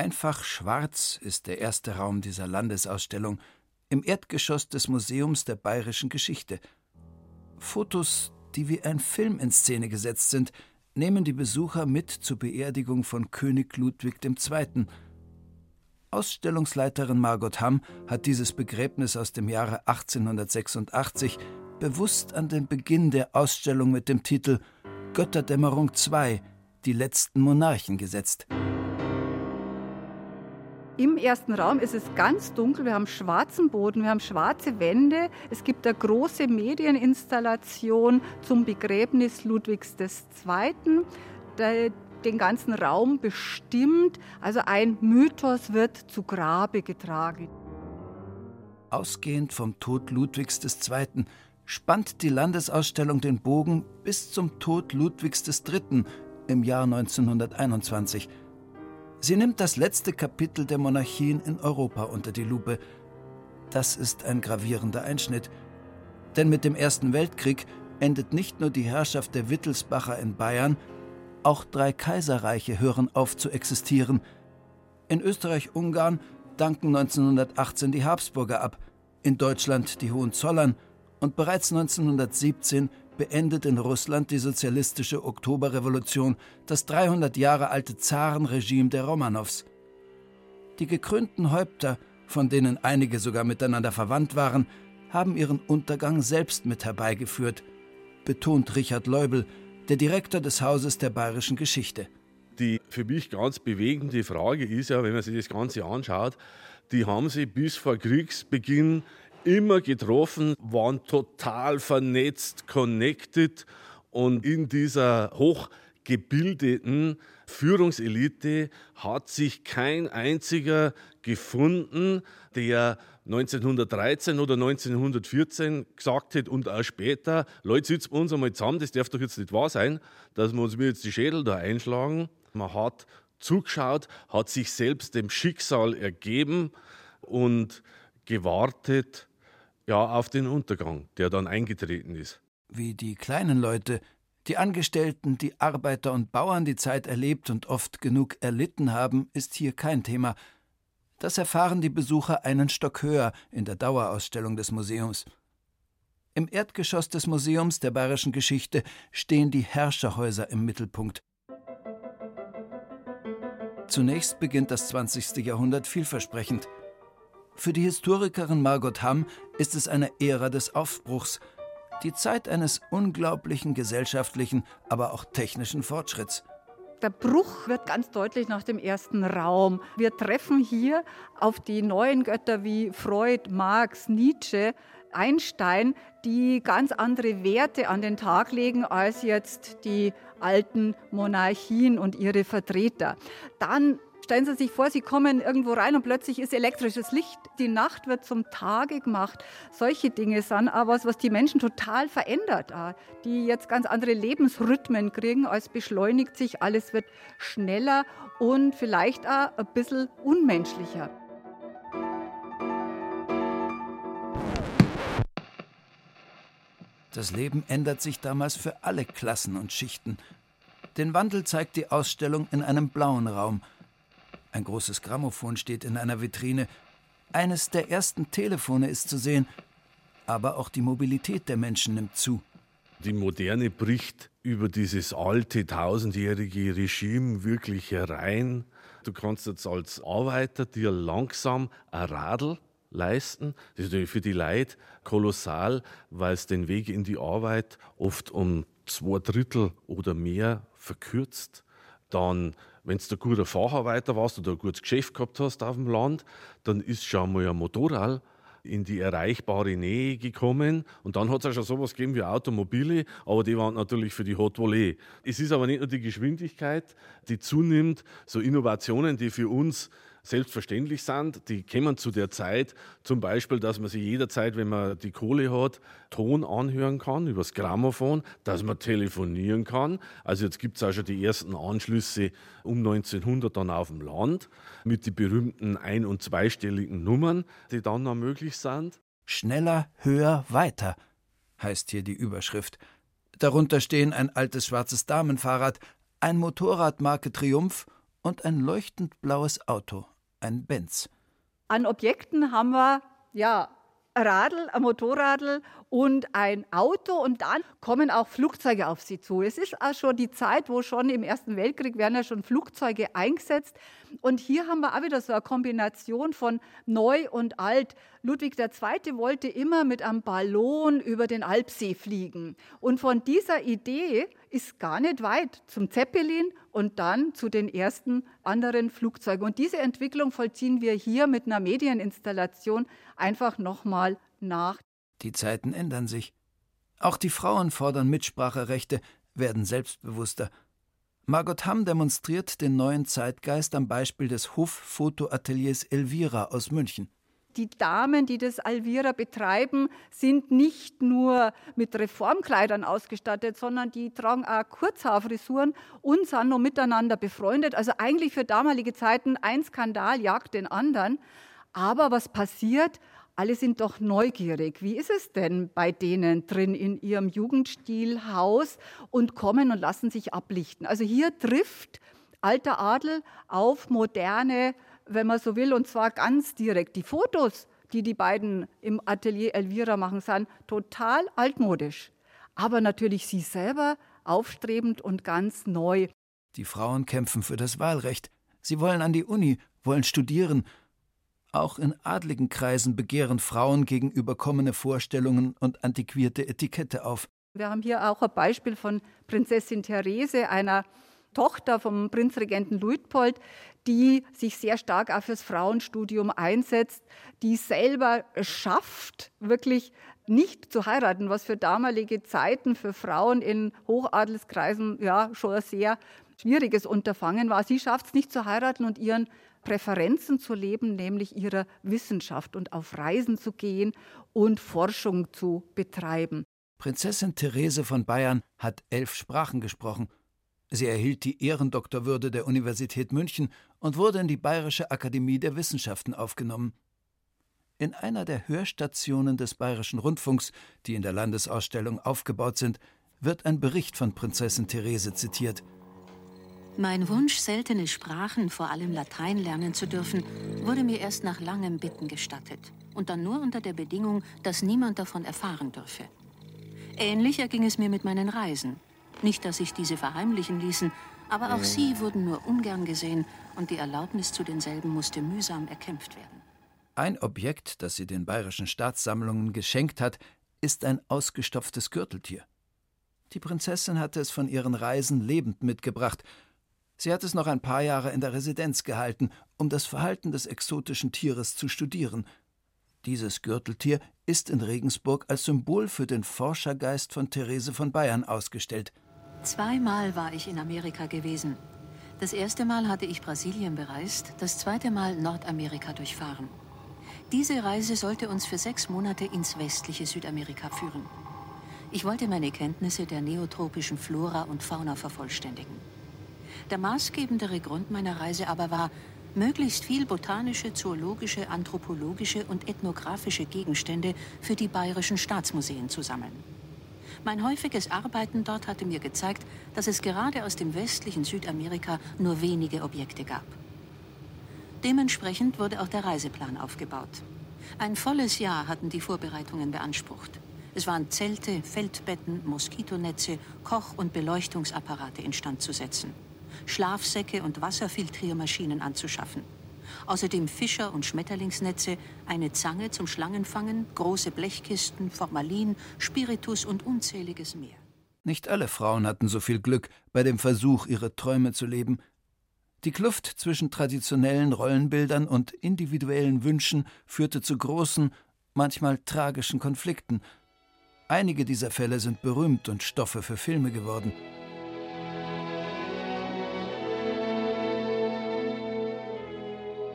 Einfach schwarz ist der erste Raum dieser Landesausstellung im Erdgeschoss des Museums der bayerischen Geschichte. Fotos, die wie ein Film in Szene gesetzt sind, nehmen die Besucher mit zur Beerdigung von König Ludwig II. Ausstellungsleiterin Margot Hamm hat dieses Begräbnis aus dem Jahre 1886 bewusst an den Beginn der Ausstellung mit dem Titel Götterdämmerung II die letzten Monarchen gesetzt. Im ersten Raum ist es ganz dunkel, wir haben schwarzen Boden, wir haben schwarze Wände. Es gibt eine große Medieninstallation zum Begräbnis Ludwigs II. Der den ganzen Raum bestimmt. Also ein Mythos wird zu Grabe getragen. Ausgehend vom Tod Ludwigs II. spannt die Landesausstellung den Bogen bis zum Tod Ludwigs III. im Jahr 1921. Sie nimmt das letzte Kapitel der Monarchien in Europa unter die Lupe. Das ist ein gravierender Einschnitt. Denn mit dem Ersten Weltkrieg endet nicht nur die Herrschaft der Wittelsbacher in Bayern, auch drei Kaiserreiche hören auf zu existieren. In Österreich-Ungarn danken 1918 die Habsburger ab, in Deutschland die Hohenzollern und bereits 1917 beendet in Russland die sozialistische Oktoberrevolution das 300 Jahre alte Zarenregime der Romanows. Die gekrönten Häupter, von denen einige sogar miteinander verwandt waren, haben ihren Untergang selbst mit herbeigeführt, betont Richard Leubel, der Direktor des Hauses der bayerischen Geschichte. Die für mich ganz bewegende Frage ist ja, wenn man sich das Ganze anschaut, die haben sie bis vor Kriegsbeginn immer getroffen, waren total vernetzt, connected und in dieser hochgebildeten Führungselite hat sich kein einziger gefunden, der 1913 oder 1914 gesagt hat und auch später, Leute, sitzen wir uns einmal zusammen, das darf doch jetzt nicht wahr sein, dass wir uns mir jetzt die Schädel da einschlagen. Man hat zugeschaut, hat sich selbst dem Schicksal ergeben und gewartet, ja, auf den Untergang, der dann eingetreten ist. Wie die kleinen Leute, die Angestellten, die Arbeiter und Bauern die Zeit erlebt und oft genug erlitten haben, ist hier kein Thema. Das erfahren die Besucher einen Stock höher in der Dauerausstellung des Museums. Im Erdgeschoss des Museums der bayerischen Geschichte stehen die Herrscherhäuser im Mittelpunkt. Zunächst beginnt das 20. Jahrhundert vielversprechend. Für die Historikerin Margot Hamm ist es eine Ära des Aufbruchs, die Zeit eines unglaublichen gesellschaftlichen, aber auch technischen Fortschritts. Der Bruch wird ganz deutlich nach dem ersten Raum. Wir treffen hier auf die neuen Götter wie Freud, Marx, Nietzsche, Einstein, die ganz andere Werte an den Tag legen als jetzt die alten Monarchien und ihre Vertreter. Dann Stellen Sie sich vor, Sie kommen irgendwo rein und plötzlich ist elektrisches Licht. Die Nacht wird zum Tage gemacht. Solche Dinge sind aber was, was die Menschen total verändert. Die jetzt ganz andere Lebensrhythmen kriegen, als beschleunigt sich. Alles wird schneller und vielleicht auch ein bisschen unmenschlicher. Das Leben ändert sich damals für alle Klassen und Schichten. Den Wandel zeigt die Ausstellung in einem blauen Raum – ein großes Grammophon steht in einer Vitrine. Eines der ersten Telefone ist zu sehen. Aber auch die Mobilität der Menschen nimmt zu. Die Moderne bricht über dieses alte, tausendjährige Regime wirklich herein. Du kannst jetzt als Arbeiter dir langsam ein Radl leisten. Das ist für die Leute kolossal, weil es den Weg in die Arbeit oft um zwei Drittel oder mehr verkürzt. Dann wenn du ein guter Facharbeiter warst oder ein gutes Geschäft gehabt hast auf dem Land, dann ist schon mal ein Motorrad in die erreichbare Nähe gekommen. Und dann hat es ja schon sowas gegeben wie Automobile, aber die waren natürlich für die Hot Volley. Es ist aber nicht nur die Geschwindigkeit, die zunimmt, so Innovationen, die für uns selbstverständlich sind. Die kommen zu der Zeit zum Beispiel, dass man sich jederzeit, wenn man die Kohle hat, Ton anhören kann übers Grammophon, dass man telefonieren kann. Also jetzt gibt es auch schon die ersten Anschlüsse um 1900 dann auf dem Land mit den berühmten ein- und zweistelligen Nummern, die dann noch möglich sind. Schneller, höher, weiter heißt hier die Überschrift. Darunter stehen ein altes schwarzes Damenfahrrad, ein Motorrad Marke Triumph und ein leuchtend blaues Auto, ein Benz. An Objekten haben wir ja Radl, ein Motorradl und ein Auto und dann kommen auch Flugzeuge auf sie zu. Es ist auch schon die Zeit, wo schon im Ersten Weltkrieg werden ja schon Flugzeuge eingesetzt und hier haben wir auch wieder so eine Kombination von neu und alt. Ludwig II. wollte immer mit einem Ballon über den Alpsee fliegen. Und von dieser Idee ist gar nicht weit zum Zeppelin und dann zu den ersten anderen Flugzeugen. Und diese Entwicklung vollziehen wir hier mit einer Medieninstallation einfach nochmal nach. Die Zeiten ändern sich. Auch die Frauen fordern Mitspracherechte, werden selbstbewusster. Margot Hamm demonstriert den neuen Zeitgeist am Beispiel des Hof-Fotoateliers Elvira aus München. Die Damen, die das Elvira betreiben, sind nicht nur mit Reformkleidern ausgestattet, sondern die tragen auch Kurzhaarfrisuren und sind noch miteinander befreundet. Also eigentlich für damalige Zeiten ein Skandal jagt den anderen. Aber was passiert? Alle sind doch neugierig. Wie ist es denn bei denen drin in ihrem Jugendstilhaus und kommen und lassen sich ablichten? Also hier trifft alter Adel auf moderne, wenn man so will, und zwar ganz direkt. Die Fotos, die die beiden im Atelier Elvira machen, sind total altmodisch. Aber natürlich sie selber aufstrebend und ganz neu. Die Frauen kämpfen für das Wahlrecht. Sie wollen an die Uni, wollen studieren auch in adligen Kreisen begehren Frauen gegen überkommene Vorstellungen und antiquierte Etikette auf. Wir haben hier auch ein Beispiel von Prinzessin Therese, einer Tochter vom Prinzregenten Luitpold, die sich sehr stark auch fürs Frauenstudium einsetzt, die selber schafft, wirklich nicht zu heiraten, was für damalige Zeiten für Frauen in Hochadelskreisen ja schon ein sehr schwieriges Unterfangen war. Sie schafft es nicht zu heiraten und ihren Präferenzen zu leben, nämlich ihrer Wissenschaft und auf Reisen zu gehen und Forschung zu betreiben. Prinzessin Therese von Bayern hat elf Sprachen gesprochen. Sie erhielt die Ehrendoktorwürde der Universität München und wurde in die Bayerische Akademie der Wissenschaften aufgenommen. In einer der Hörstationen des Bayerischen Rundfunks, die in der Landesausstellung aufgebaut sind, wird ein Bericht von Prinzessin Therese zitiert. Mein Wunsch, seltene Sprachen, vor allem Latein, lernen zu dürfen, wurde mir erst nach langem Bitten gestattet. Und dann nur unter der Bedingung, dass niemand davon erfahren dürfe. Ähnlich erging es mir mit meinen Reisen. Nicht, dass sich diese verheimlichen ließen, aber auch sie wurden nur ungern gesehen und die Erlaubnis zu denselben musste mühsam erkämpft werden. Ein Objekt, das sie den bayerischen Staatssammlungen geschenkt hat, ist ein ausgestopftes Gürteltier. Die Prinzessin hatte es von ihren Reisen lebend mitgebracht Sie hat es noch ein paar Jahre in der Residenz gehalten, um das Verhalten des exotischen Tieres zu studieren. Dieses Gürteltier ist in Regensburg als Symbol für den Forschergeist von Therese von Bayern ausgestellt. Zweimal war ich in Amerika gewesen. Das erste Mal hatte ich Brasilien bereist, das zweite Mal Nordamerika durchfahren. Diese Reise sollte uns für sechs Monate ins westliche Südamerika führen. Ich wollte meine Kenntnisse der neotropischen Flora und Fauna vervollständigen. Der maßgebendere Grund meiner Reise aber war, möglichst viel botanische, zoologische, anthropologische und ethnografische Gegenstände für die bayerischen Staatsmuseen zu sammeln. Mein häufiges Arbeiten dort hatte mir gezeigt, dass es gerade aus dem westlichen Südamerika nur wenige Objekte gab. Dementsprechend wurde auch der Reiseplan aufgebaut. Ein volles Jahr hatten die Vorbereitungen beansprucht. Es waren Zelte, Feldbetten, Moskitonetze, Koch- und Beleuchtungsapparate instand zu setzen. Schlafsäcke und Wasserfiltriermaschinen anzuschaffen. Außerdem Fischer- und Schmetterlingsnetze, eine Zange zum Schlangenfangen, große Blechkisten, Formalin, Spiritus und unzähliges mehr. Nicht alle Frauen hatten so viel Glück bei dem Versuch, ihre Träume zu leben. Die Kluft zwischen traditionellen Rollenbildern und individuellen Wünschen führte zu großen, manchmal tragischen Konflikten. Einige dieser Fälle sind berühmt und Stoffe für Filme geworden.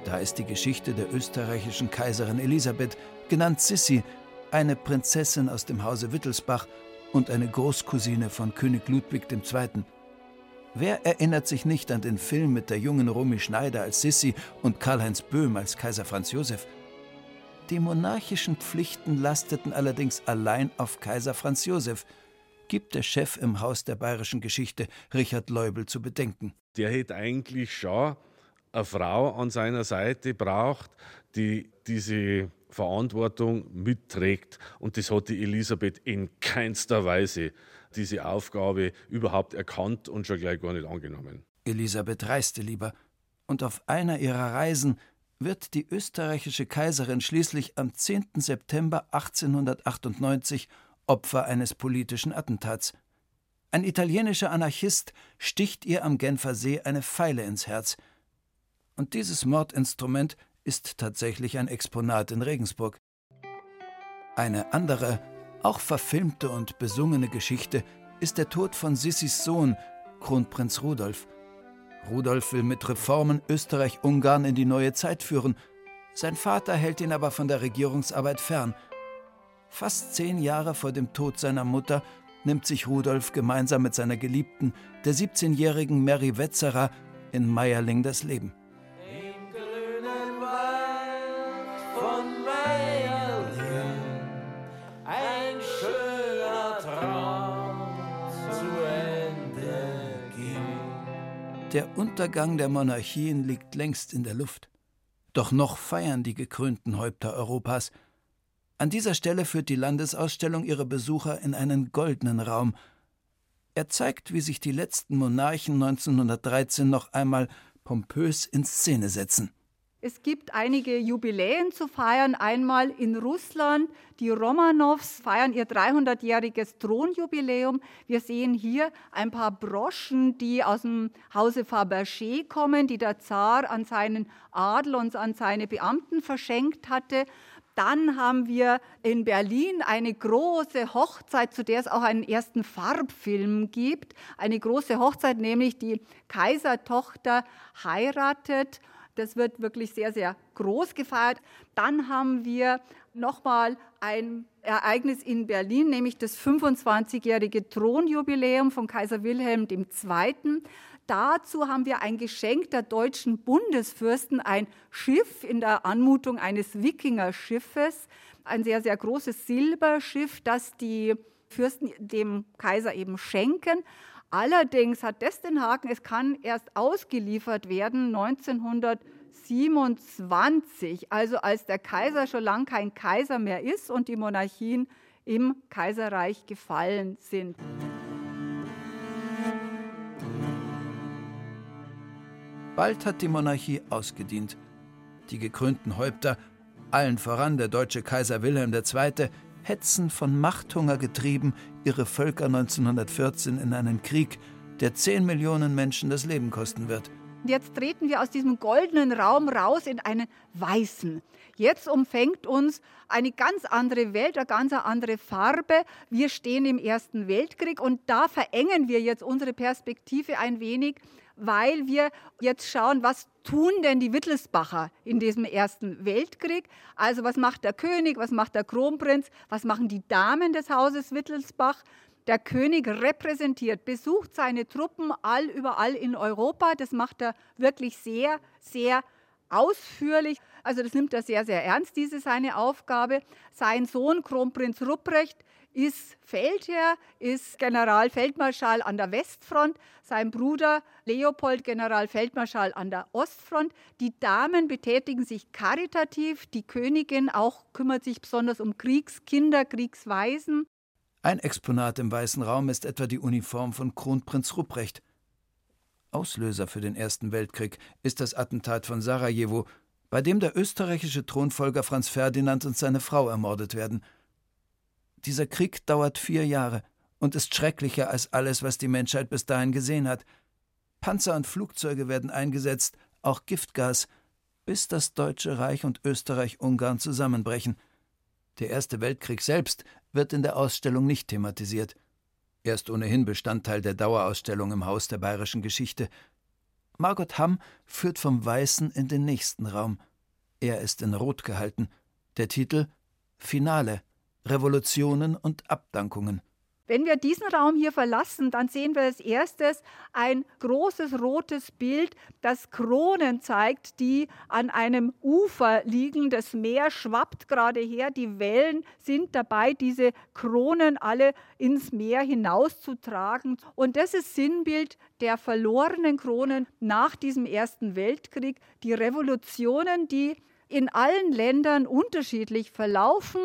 Da ist die Geschichte der österreichischen Kaiserin Elisabeth, genannt Sissi, eine Prinzessin aus dem Hause Wittelsbach und eine Großcousine von König Ludwig II. Wer erinnert sich nicht an den Film mit der jungen Romy Schneider als Sissi und Karl-Heinz Böhm als Kaiser Franz Josef? Die monarchischen Pflichten lasteten allerdings allein auf Kaiser Franz Josef. gibt der Chef im Haus der bayerischen Geschichte, Richard Leubel, zu bedenken. Der hätte eigentlich schon eine Frau an seiner Seite braucht, die diese Verantwortung mitträgt. Und das hat die Elisabeth in keinster Weise diese Aufgabe überhaupt erkannt und schon gleich gar nicht angenommen. Elisabeth reiste lieber. Und auf einer ihrer Reisen wird die österreichische Kaiserin schließlich am 10. September 1898 Opfer eines politischen Attentats. Ein italienischer Anarchist sticht ihr am Genfer See eine Pfeile ins Herz. Und dieses Mordinstrument ist tatsächlich ein Exponat in Regensburg. Eine andere, auch verfilmte und besungene Geschichte ist der Tod von Sissis Sohn, Kronprinz Rudolf. Rudolf will mit Reformen Österreich-Ungarn in die neue Zeit führen. Sein Vater hält ihn aber von der Regierungsarbeit fern. Fast zehn Jahre vor dem Tod seiner Mutter nimmt sich Rudolf gemeinsam mit seiner Geliebten, der 17-jährigen Mary Wetzerer, in Meierling das Leben. Der Untergang der Monarchien liegt längst in der Luft. Doch noch feiern die gekrönten Häupter Europas. An dieser Stelle führt die Landesausstellung ihre Besucher in einen goldenen Raum. Er zeigt, wie sich die letzten Monarchen 1913 noch einmal pompös in Szene setzen. Es gibt einige Jubiläen zu feiern. Einmal in Russland. Die Romanows feiern ihr 300-jähriges Thronjubiläum. Wir sehen hier ein paar Broschen, die aus dem Hause Fabergé kommen, die der Zar an seinen Adel und an seine Beamten verschenkt hatte. Dann haben wir in Berlin eine große Hochzeit, zu der es auch einen ersten Farbfilm gibt. Eine große Hochzeit, nämlich die Kaisertochter heiratet das wird wirklich sehr, sehr groß gefeiert. Dann haben wir nochmal ein Ereignis in Berlin, nämlich das 25-jährige Thronjubiläum von Kaiser Wilhelm II. Dazu haben wir ein Geschenk der deutschen Bundesfürsten, ein Schiff in der Anmutung eines Wikingerschiffes, ein sehr, sehr großes Silberschiff, das die Fürsten dem Kaiser eben schenken. Allerdings hat das den Haken, es kann erst ausgeliefert werden 1927, also als der Kaiser schon lange kein Kaiser mehr ist und die Monarchien im Kaiserreich gefallen sind. Bald hat die Monarchie ausgedient. Die gekrönten Häupter, allen voran der deutsche Kaiser Wilhelm II., hetzen von Machthunger getrieben ihre Völker 1914 in einen Krieg, der 10 Millionen Menschen das Leben kosten wird. Jetzt treten wir aus diesem goldenen Raum raus in einen weißen. Jetzt umfängt uns eine ganz andere Welt, eine ganz andere Farbe. Wir stehen im Ersten Weltkrieg und da verengen wir jetzt unsere Perspektive ein wenig, weil wir jetzt schauen, was tun denn die Wittelsbacher in diesem Ersten Weltkrieg? Also was macht der König, was macht der Kronprinz, was machen die Damen des Hauses Wittelsbach? Der König repräsentiert, besucht seine Truppen all überall in Europa. Das macht er wirklich sehr, sehr ausführlich. Also das nimmt er sehr, sehr ernst, diese seine Aufgabe. Sein Sohn Kronprinz Rupprecht ist Feldherr, ist Generalfeldmarschall an der Westfront, sein Bruder Leopold Generalfeldmarschall an der Ostfront. Die Damen betätigen sich karitativ, die Königin auch kümmert sich besonders um Kriegskinder, Kriegswaisen. Ein Exponat im Weißen Raum ist etwa die Uniform von Kronprinz Rupprecht. Auslöser für den Ersten Weltkrieg ist das Attentat von Sarajevo, bei dem der österreichische Thronfolger Franz Ferdinand und seine Frau ermordet werden. Dieser Krieg dauert vier Jahre und ist schrecklicher als alles, was die Menschheit bis dahin gesehen hat. Panzer und Flugzeuge werden eingesetzt, auch Giftgas, bis das Deutsche Reich und Österreich-Ungarn zusammenbrechen. Der Erste Weltkrieg selbst wird in der Ausstellung nicht thematisiert. Er ist ohnehin Bestandteil der Dauerausstellung im Haus der bayerischen Geschichte. Margot Hamm führt vom Weißen in den nächsten Raum. Er ist in Rot gehalten. Der Titel Finale Revolutionen und Abdankungen. Wenn wir diesen Raum hier verlassen, dann sehen wir als erstes ein großes rotes Bild, das Kronen zeigt, die an einem Ufer liegen. Das Meer schwappt gerade her, die Wellen sind dabei, diese Kronen alle ins Meer hinauszutragen. Und das ist Sinnbild der verlorenen Kronen nach diesem Ersten Weltkrieg. Die Revolutionen, die in allen Ländern unterschiedlich verlaufen,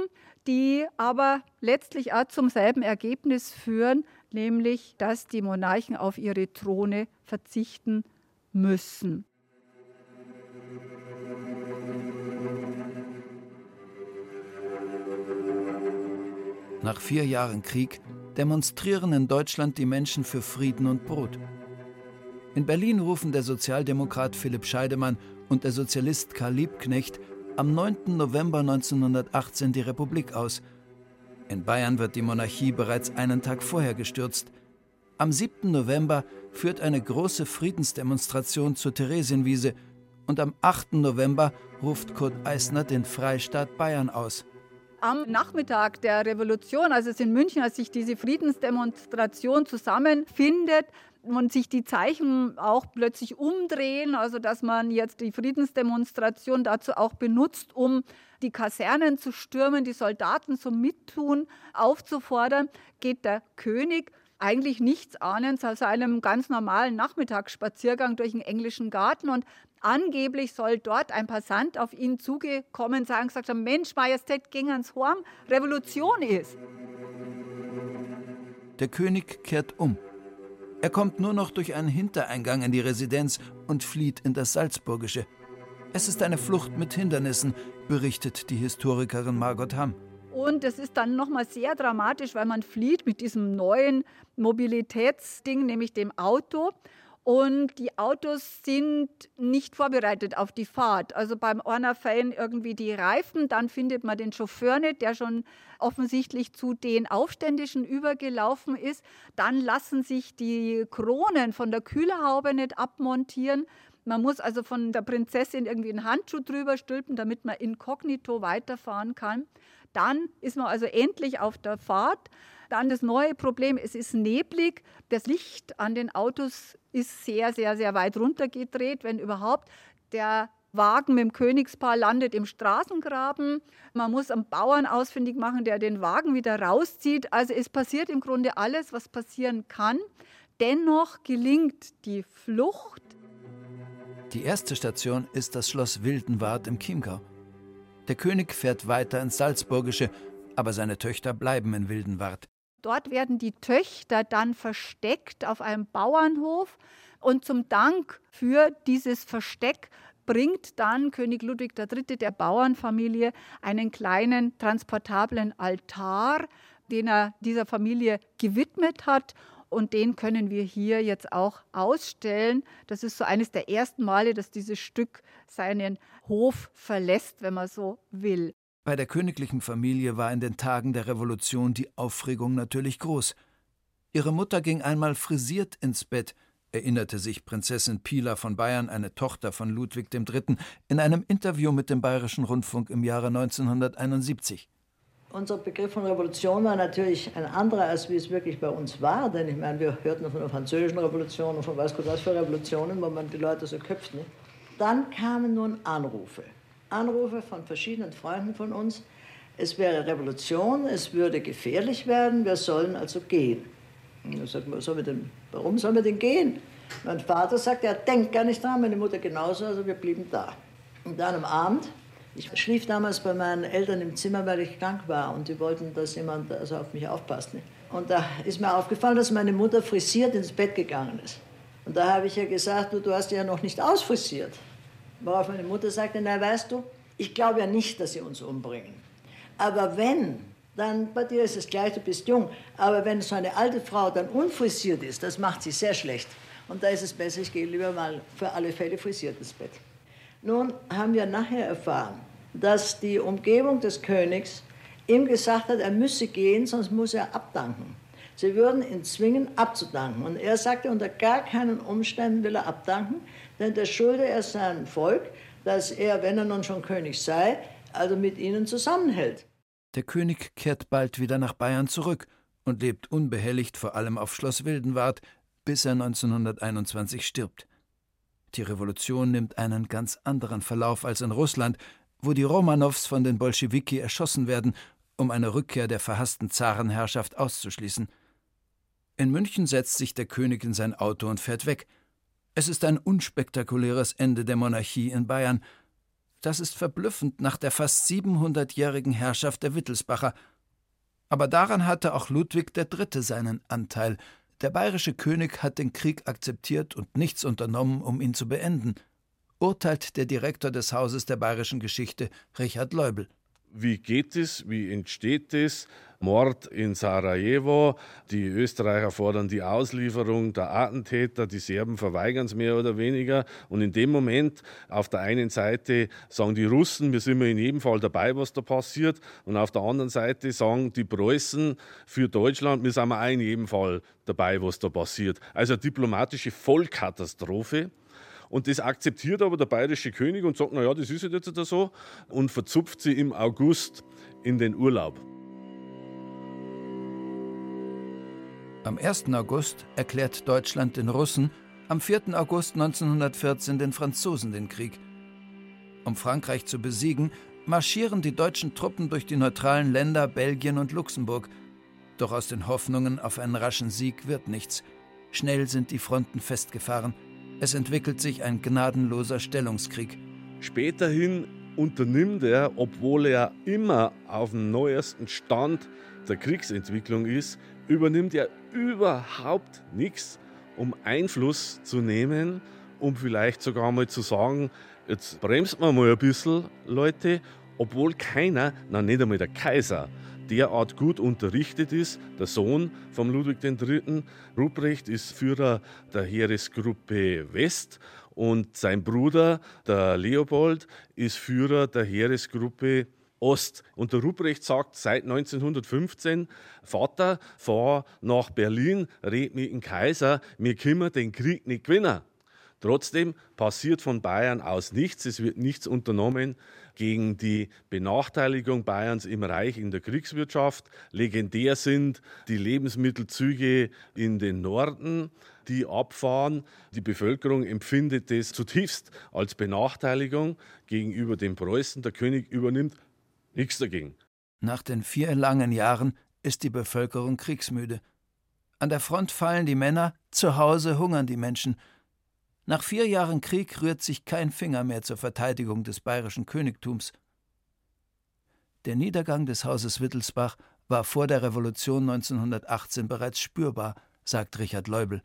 die aber letztlich auch zum selben Ergebnis führen, nämlich dass die Monarchen auf ihre Throne verzichten müssen. Nach vier Jahren Krieg demonstrieren in Deutschland die Menschen für Frieden und Brot. In Berlin rufen der Sozialdemokrat Philipp Scheidemann und der Sozialist Karl Liebknecht am 9. November 1918 die Republik aus. In Bayern wird die Monarchie bereits einen Tag vorher gestürzt. Am 7. November führt eine große Friedensdemonstration zur Theresienwiese und am 8. November ruft Kurt Eisner den Freistaat Bayern aus. Am Nachmittag der Revolution, also es in München, als sich diese Friedensdemonstration zusammenfindet, und sich die Zeichen auch plötzlich umdrehen, also dass man jetzt die Friedensdemonstration dazu auch benutzt, um die Kasernen zu stürmen, die Soldaten zum Mittun aufzufordern, geht der König eigentlich nichts ahnend aus einem ganz normalen Nachmittagsspaziergang durch den englischen Garten und angeblich soll dort ein Passant auf ihn zugekommen sein und gesagt haben, Mensch, Majestät, ging ans Horn, Revolution ist. Der König kehrt um. Er kommt nur noch durch einen Hintereingang in die Residenz und flieht in das Salzburgische. Es ist eine Flucht mit Hindernissen, berichtet die Historikerin Margot Hamm. Und es ist dann nochmal sehr dramatisch, weil man flieht mit diesem neuen Mobilitätsding, nämlich dem Auto. Und die Autos sind nicht vorbereitet auf die Fahrt. Also beim fällen irgendwie die Reifen, dann findet man den Chauffeur nicht, der schon offensichtlich zu den Aufständischen übergelaufen ist. Dann lassen sich die Kronen von der Kühlerhaube nicht abmontieren. Man muss also von der Prinzessin irgendwie einen Handschuh drüber stülpen, damit man inkognito weiterfahren kann. Dann ist man also endlich auf der Fahrt. Dann das neue Problem, es ist neblig. Das Licht an den Autos ist sehr, sehr, sehr weit runtergedreht, wenn überhaupt. Der Wagen mit dem Königspaar landet im Straßengraben. Man muss einen Bauern ausfindig machen, der den Wagen wieder rauszieht. Also es passiert im Grunde alles, was passieren kann. Dennoch gelingt die Flucht. Die erste Station ist das Schloss Wildenwart im Chiemgau. Der König fährt weiter ins Salzburgische, aber seine Töchter bleiben in Wildenwart. Dort werden die Töchter dann versteckt auf einem Bauernhof. Und zum Dank für dieses Versteck bringt dann König Ludwig III. der Bauernfamilie einen kleinen transportablen Altar, den er dieser Familie gewidmet hat. Und den können wir hier jetzt auch ausstellen. Das ist so eines der ersten Male, dass dieses Stück seinen Hof verlässt, wenn man so will. Bei der königlichen Familie war in den Tagen der Revolution die Aufregung natürlich groß. Ihre Mutter ging einmal frisiert ins Bett, erinnerte sich Prinzessin Pila von Bayern, eine Tochter von Ludwig III., in einem Interview mit dem Bayerischen Rundfunk im Jahre 1971. Unser Begriff von Revolution war natürlich ein anderer, als wie es wirklich bei uns war. Denn ich meine, wir hörten von der französischen Revolution und von weiß Gott was für Revolutionen, wo man die Leute so köpft. Dann kamen nun Anrufe. Anrufe von verschiedenen Freunden von uns, es wäre Revolution, es würde gefährlich werden, wir sollen also gehen. Und sagt man, soll denn, warum sollen wir denn gehen? Mein Vater sagt, er denkt gar nicht dran, meine Mutter genauso, also wir blieben da. Und dann am Abend, ich schlief damals bei meinen Eltern im Zimmer, weil ich krank war und die wollten, dass jemand also auf mich aufpasst. Und da ist mir aufgefallen, dass meine Mutter frisiert ins Bett gegangen ist. Und da habe ich ja gesagt, du, du hast ja noch nicht ausfrisiert. Worauf meine Mutter sagte, na weißt du, ich glaube ja nicht, dass sie uns umbringen. Aber wenn, dann bei dir ist es gleich, du bist jung. Aber wenn so eine alte Frau dann unfrisiert ist, das macht sie sehr schlecht. Und da ist es besser, ich gehe lieber mal für alle Fälle frisiert ins Bett. Nun haben wir nachher erfahren, dass die Umgebung des Königs ihm gesagt hat, er müsse gehen, sonst muss er abdanken. Sie würden ihn zwingen, abzudanken. Und er sagte, unter gar keinen Umständen will er abdanken, denn der schulde er seinem Volk, dass er, wenn er nun schon König sei, also mit ihnen zusammenhält. Der König kehrt bald wieder nach Bayern zurück und lebt unbehelligt vor allem auf Schloss Wildenwart, bis er 1921 stirbt. Die Revolution nimmt einen ganz anderen Verlauf als in Russland, wo die Romanows von den Bolschewiki erschossen werden, um eine Rückkehr der verhassten Zarenherrschaft auszuschließen. In München setzt sich der König in sein Auto und fährt weg. Es ist ein unspektakuläres Ende der Monarchie in Bayern. Das ist verblüffend nach der fast 700-jährigen Herrschaft der Wittelsbacher. Aber daran hatte auch Ludwig III. seinen Anteil. Der bayerische König hat den Krieg akzeptiert und nichts unternommen, um ihn zu beenden, urteilt der Direktor des Hauses der bayerischen Geschichte, Richard Leubel. Wie geht es? Wie entsteht es? Mord in Sarajevo. Die Österreicher fordern die Auslieferung der Attentäter, die Serben verweigern es mehr oder weniger. Und in dem Moment, auf der einen Seite sagen die Russen, wir sind in jedem Fall dabei, was da passiert. Und auf der anderen Seite sagen die Preußen für Deutschland, wir sind auch in jedem Fall dabei, was da passiert. Also eine diplomatische Vollkatastrophe. Und das akzeptiert aber der bayerische König und sagt, naja, das ist jetzt so und verzupft sie im August in den Urlaub. Am 1. August erklärt Deutschland den Russen, am 4. August 1914 den Franzosen den Krieg. Um Frankreich zu besiegen, marschieren die deutschen Truppen durch die neutralen Länder Belgien und Luxemburg. Doch aus den Hoffnungen auf einen raschen Sieg wird nichts. Schnell sind die Fronten festgefahren. Es entwickelt sich ein gnadenloser Stellungskrieg. Späterhin unternimmt er, obwohl er immer auf dem neuesten Stand der Kriegsentwicklung ist, übernimmt er überhaupt nichts, um Einfluss zu nehmen, um vielleicht sogar mal zu sagen, jetzt bremst man mal ein bisschen, Leute, obwohl keiner, na nicht einmal der Kaiser, derart gut unterrichtet ist. Der Sohn von Ludwig III., Ruprecht, ist Führer der Heeresgruppe West und sein Bruder, der Leopold, ist Führer der Heeresgruppe Ost. Und der Ruprecht sagt seit 1915, Vater, fahr nach Berlin, red mit dem Kaiser, wir können den Krieg nicht gewinnen. Trotzdem passiert von Bayern aus nichts, es wird nichts unternommen gegen die Benachteiligung Bayerns im Reich in der Kriegswirtschaft. Legendär sind die Lebensmittelzüge in den Norden, die abfahren. Die Bevölkerung empfindet das zutiefst als Benachteiligung gegenüber den Preußen. Der König übernimmt Nichts dagegen. Nach den vier langen Jahren ist die Bevölkerung kriegsmüde. An der Front fallen die Männer, zu Hause hungern die Menschen. Nach vier Jahren Krieg rührt sich kein Finger mehr zur Verteidigung des bayerischen Königtums. Der Niedergang des Hauses Wittelsbach war vor der Revolution 1918 bereits spürbar, sagt Richard Leubel.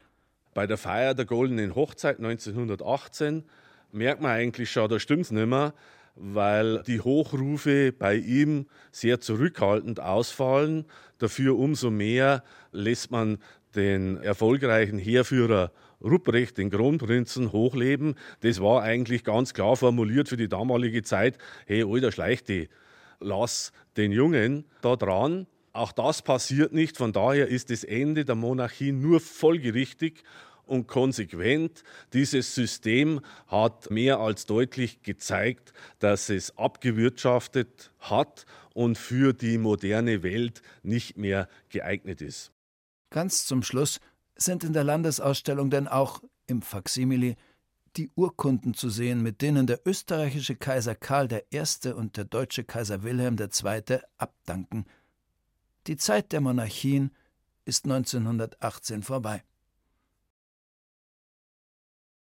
Bei der Feier der Goldenen Hochzeit 1918 merkt man eigentlich schon, da stimmt's nicht mehr weil die Hochrufe bei ihm sehr zurückhaltend ausfallen. Dafür umso mehr lässt man den erfolgreichen Heerführer Rupprecht, den Kronprinzen, hochleben. Das war eigentlich ganz klar formuliert für die damalige Zeit. Hey, alter Schleichte, lass den Jungen da dran. Auch das passiert nicht. Von daher ist das Ende der Monarchie nur folgerichtig und konsequent. Dieses System hat mehr als deutlich gezeigt, dass es abgewirtschaftet hat und für die moderne Welt nicht mehr geeignet ist. Ganz zum Schluss sind in der Landesausstellung denn auch im Faksimile die Urkunden zu sehen, mit denen der österreichische Kaiser Karl I. und der deutsche Kaiser Wilhelm II. abdanken. Die Zeit der Monarchien ist 1918 vorbei.